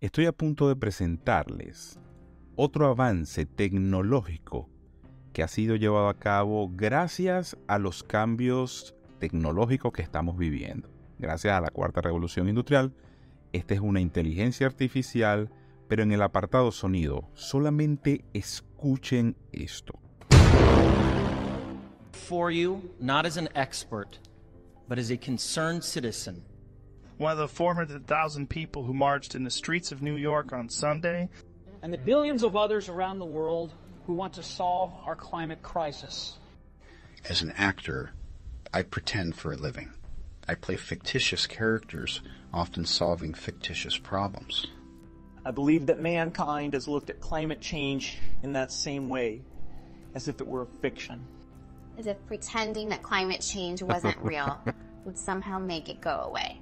Estoy a punto de presentarles otro avance tecnológico que ha sido llevado a cabo gracias a los cambios tecnológicos que estamos viviendo. Gracias a la cuarta revolución industrial, esta es una inteligencia artificial, pero en el apartado sonido, solamente escuchen esto. For you, not as an expert, but as a concerned citizen. One of the 400,000 people who marched in the streets of New York on Sunday. And the billions of others around the world who want to solve our climate crisis. As an actor, I pretend for a living. I play fictitious characters, often solving fictitious problems. I believe that mankind has looked at climate change in that same way, as if it were a fiction. As if pretending that climate change wasn't real would somehow make it go away.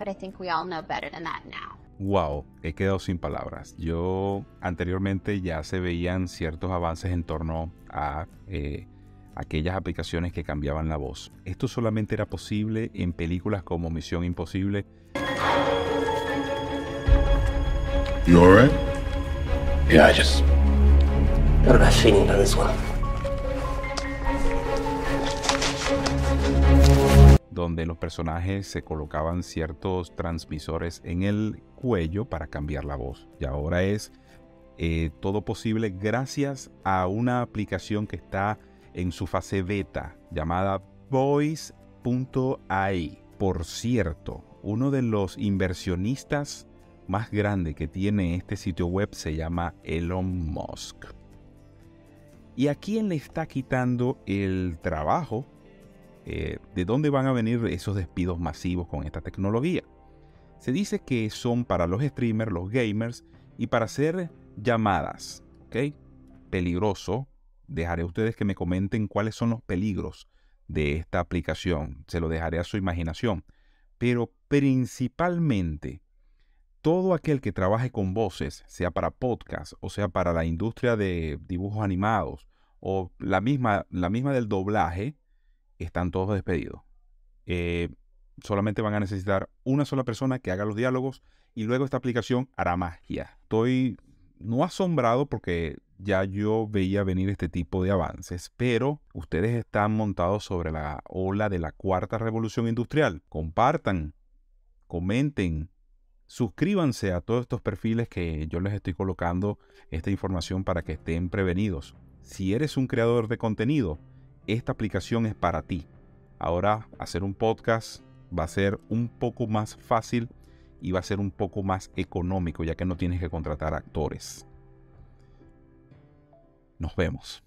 But I think we all know better than that now. Wow, he quedado sin palabras. Yo anteriormente ya se veían ciertos avances en torno a eh, aquellas aplicaciones que cambiaban la voz. Esto solamente era posible en películas como Misión Imposible. You alright? Yeah, I just got a bad feeling about this one. Donde los personajes se colocaban ciertos transmisores en el cuello para cambiar la voz. Y ahora es eh, todo posible gracias a una aplicación que está en su fase beta llamada Voice.ai. Por cierto, uno de los inversionistas más grandes que tiene este sitio web se llama Elon Musk. ¿Y a quién le está quitando el trabajo? Eh, ¿De dónde van a venir esos despidos masivos con esta tecnología? Se dice que son para los streamers, los gamers y para hacer llamadas. ¿Ok? Peligroso, dejaré a ustedes que me comenten cuáles son los peligros de esta aplicación. Se lo dejaré a su imaginación. Pero principalmente, todo aquel que trabaje con voces, sea para podcast o sea para la industria de dibujos animados o la misma, la misma del doblaje, están todos despedidos. Eh, solamente van a necesitar una sola persona que haga los diálogos y luego esta aplicación hará magia. Estoy no asombrado porque ya yo veía venir este tipo de avances, pero ustedes están montados sobre la ola de la cuarta revolución industrial. Compartan, comenten, suscríbanse a todos estos perfiles que yo les estoy colocando esta información para que estén prevenidos. Si eres un creador de contenido, esta aplicación es para ti. Ahora hacer un podcast va a ser un poco más fácil y va a ser un poco más económico ya que no tienes que contratar actores. Nos vemos.